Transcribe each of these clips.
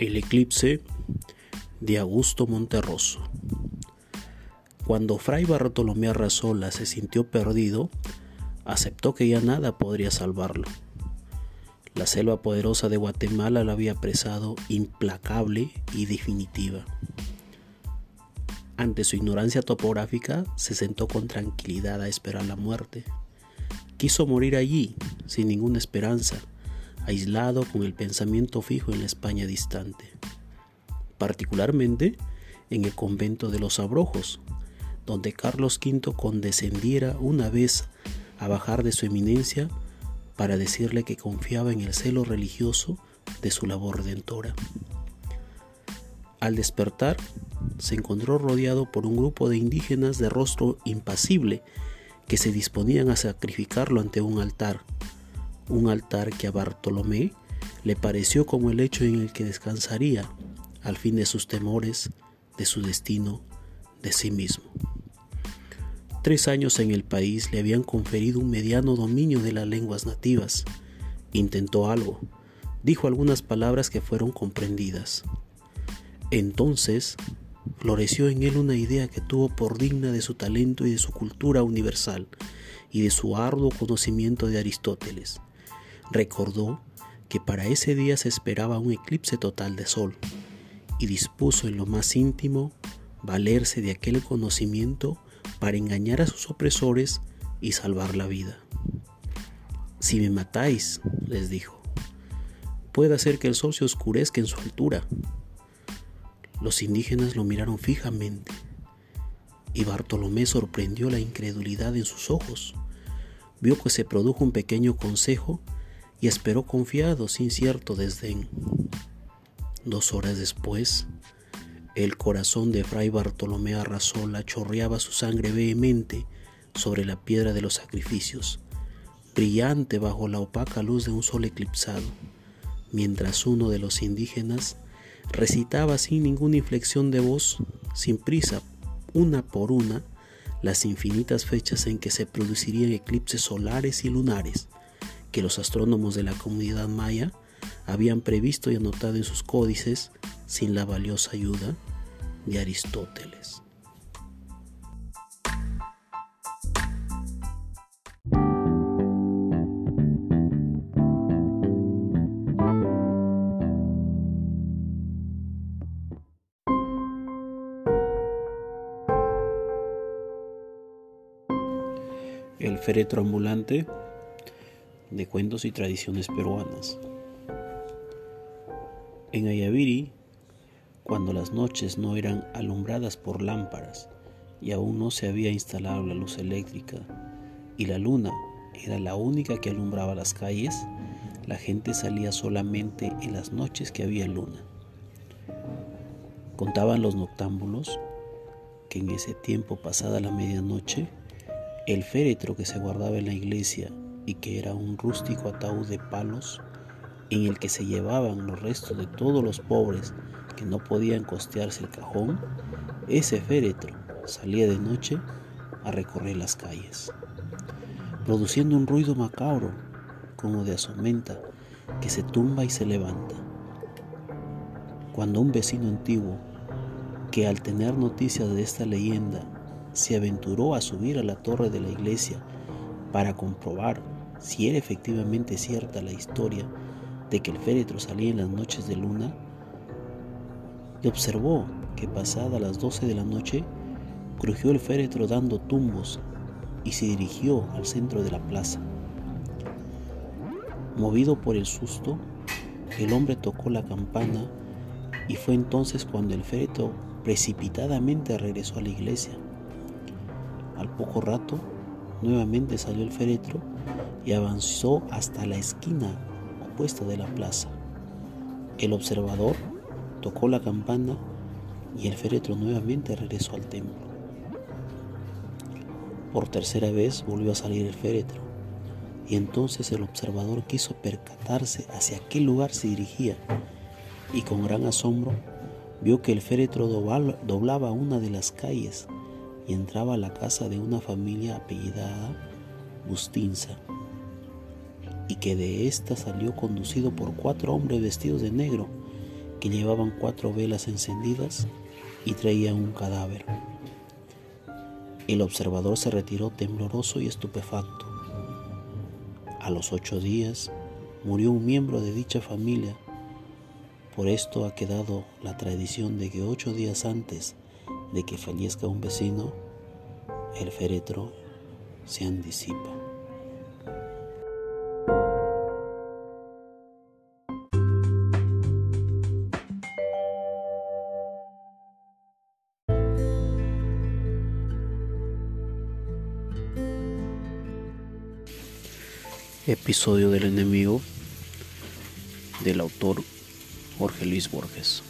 El eclipse de Augusto Monterroso. Cuando Fray Bartolomé Arrasola se sintió perdido, aceptó que ya nada podría salvarlo. La selva poderosa de Guatemala la había apresado implacable y definitiva. Ante su ignorancia topográfica, se sentó con tranquilidad a esperar la muerte. Quiso morir allí, sin ninguna esperanza, aislado con el pensamiento fijo en la España distante, particularmente en el convento de los Abrojos, donde Carlos V condescendiera una vez a bajar de su eminencia para decirle que confiaba en el celo religioso de su labor redentora. Al despertar, se encontró rodeado por un grupo de indígenas de rostro impasible que se disponían a sacrificarlo ante un altar un altar que a Bartolomé le pareció como el lecho en el que descansaría al fin de sus temores, de su destino, de sí mismo. Tres años en el país le habían conferido un mediano dominio de las lenguas nativas. Intentó algo, dijo algunas palabras que fueron comprendidas. Entonces floreció en él una idea que tuvo por digna de su talento y de su cultura universal y de su arduo conocimiento de Aristóteles. Recordó que para ese día se esperaba un eclipse total de sol y dispuso en lo más íntimo valerse de aquel conocimiento para engañar a sus opresores y salvar la vida. Si me matáis, les dijo, puede hacer que el sol se oscurezca en su altura. Los indígenas lo miraron fijamente y Bartolomé sorprendió la incredulidad en sus ojos. Vio que se produjo un pequeño consejo y esperó confiado sin cierto desdén. Dos horas después, el corazón de Fray Bartolomé Arrasola chorreaba su sangre vehemente sobre la piedra de los sacrificios, brillante bajo la opaca luz de un sol eclipsado, mientras uno de los indígenas recitaba sin ninguna inflexión de voz, sin prisa, una por una, las infinitas fechas en que se producirían eclipses solares y lunares, que los astrónomos de la comunidad maya habían previsto y anotado en sus códices sin la valiosa ayuda de Aristóteles. El féretro ambulante de cuentos y tradiciones peruanas. En Ayaviri, cuando las noches no eran alumbradas por lámparas y aún no se había instalado la luz eléctrica y la luna era la única que alumbraba las calles, la gente salía solamente en las noches que había luna. Contaban los noctámbulos que en ese tiempo pasada la medianoche, el féretro que se guardaba en la iglesia y que era un rústico ataúd de palos en el que se llevaban los restos de todos los pobres que no podían costearse el cajón, ese féretro salía de noche a recorrer las calles, produciendo un ruido macabro como de asomenta que se tumba y se levanta. Cuando un vecino antiguo, que al tener noticias de esta leyenda, se aventuró a subir a la torre de la iglesia para comprobar si era efectivamente cierta la historia de que el féretro salía en las noches de luna, y observó que pasada las doce de la noche crujió el féretro dando tumbos y se dirigió al centro de la plaza. Movido por el susto, el hombre tocó la campana y fue entonces cuando el féretro precipitadamente regresó a la iglesia. Al poco rato, nuevamente salió el féretro y avanzó hasta la esquina opuesta de la plaza. El observador tocó la campana y el féretro nuevamente regresó al templo. Por tercera vez volvió a salir el féretro y entonces el observador quiso percatarse hacia qué lugar se dirigía y con gran asombro vio que el féretro doblaba una de las calles y entraba a la casa de una familia apellidada Bustinza y que de ésta salió conducido por cuatro hombres vestidos de negro que llevaban cuatro velas encendidas y traían un cadáver. El observador se retiró tembloroso y estupefacto. A los ocho días murió un miembro de dicha familia. Por esto ha quedado la tradición de que ocho días antes de que fallezca un vecino, el féretro se anticipa. Episodio del enemigo del autor Jorge Luis Borges.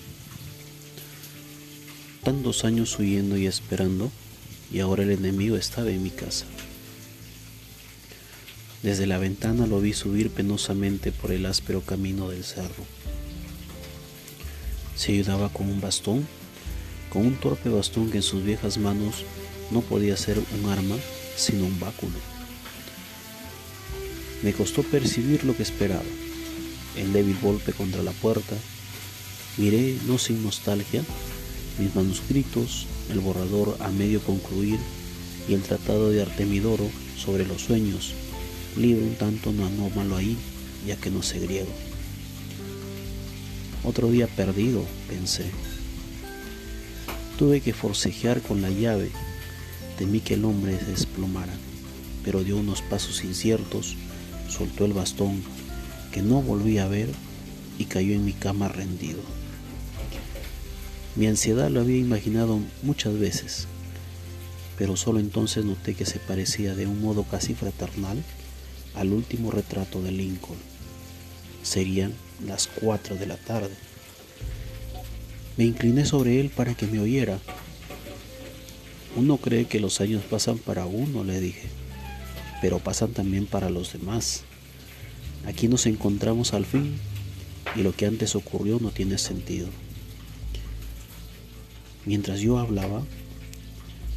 Tantos años huyendo y esperando, y ahora el enemigo estaba en mi casa. Desde la ventana lo vi subir penosamente por el áspero camino del cerro. Se ayudaba con un bastón, con un torpe bastón que en sus viejas manos no podía ser un arma, sino un báculo. Me costó percibir lo que esperaba, el débil golpe contra la puerta. Miré, no sin nostalgia, mis manuscritos, el borrador a medio concluir y el tratado de Artemidoro sobre los sueños, libro un tanto no anómalo ahí, ya que no sé griego. Otro día perdido, pensé. Tuve que forcejear con la llave, temí que el hombre se desplomara, pero dio unos pasos inciertos soltó el bastón que no volví a ver y cayó en mi cama rendido. Mi ansiedad lo había imaginado muchas veces, pero solo entonces noté que se parecía de un modo casi fraternal al último retrato de Lincoln. Serían las cuatro de la tarde. Me incliné sobre él para que me oyera. Uno cree que los años pasan para uno, le dije pero pasan también para los demás. Aquí nos encontramos al fin y lo que antes ocurrió no tiene sentido. Mientras yo hablaba,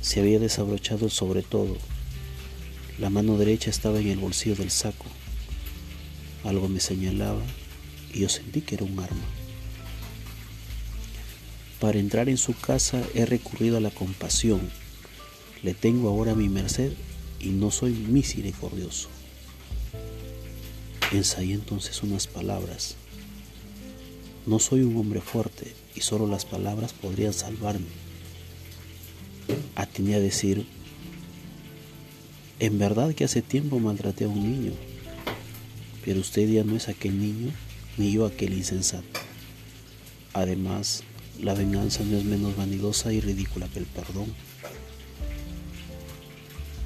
se había desabrochado sobre todo. La mano derecha estaba en el bolsillo del saco. Algo me señalaba y yo sentí que era un arma. Para entrar en su casa he recurrido a la compasión. Le tengo ahora a mi merced y no soy misericordioso. Ensayé entonces unas palabras. No soy un hombre fuerte y solo las palabras podrían salvarme. Atiné a decir, en verdad que hace tiempo maltraté a un niño, pero usted ya no es aquel niño ni yo aquel insensato. Además, la venganza no es menos vanidosa y ridícula que el perdón.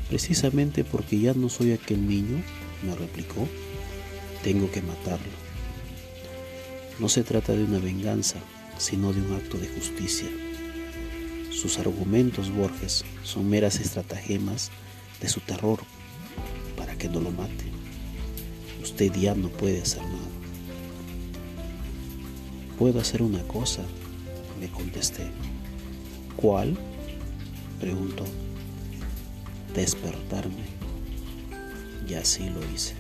Precisamente porque ya no soy aquel niño, me replicó, tengo que matarlo. No se trata de una venganza, sino de un acto de justicia. Sus argumentos, Borges, son meras estratagemas de su terror para que no lo mate. Usted ya no puede hacer nada. Puedo hacer una cosa, le contesté. ¿Cuál? preguntó despertarme. Y así lo hice.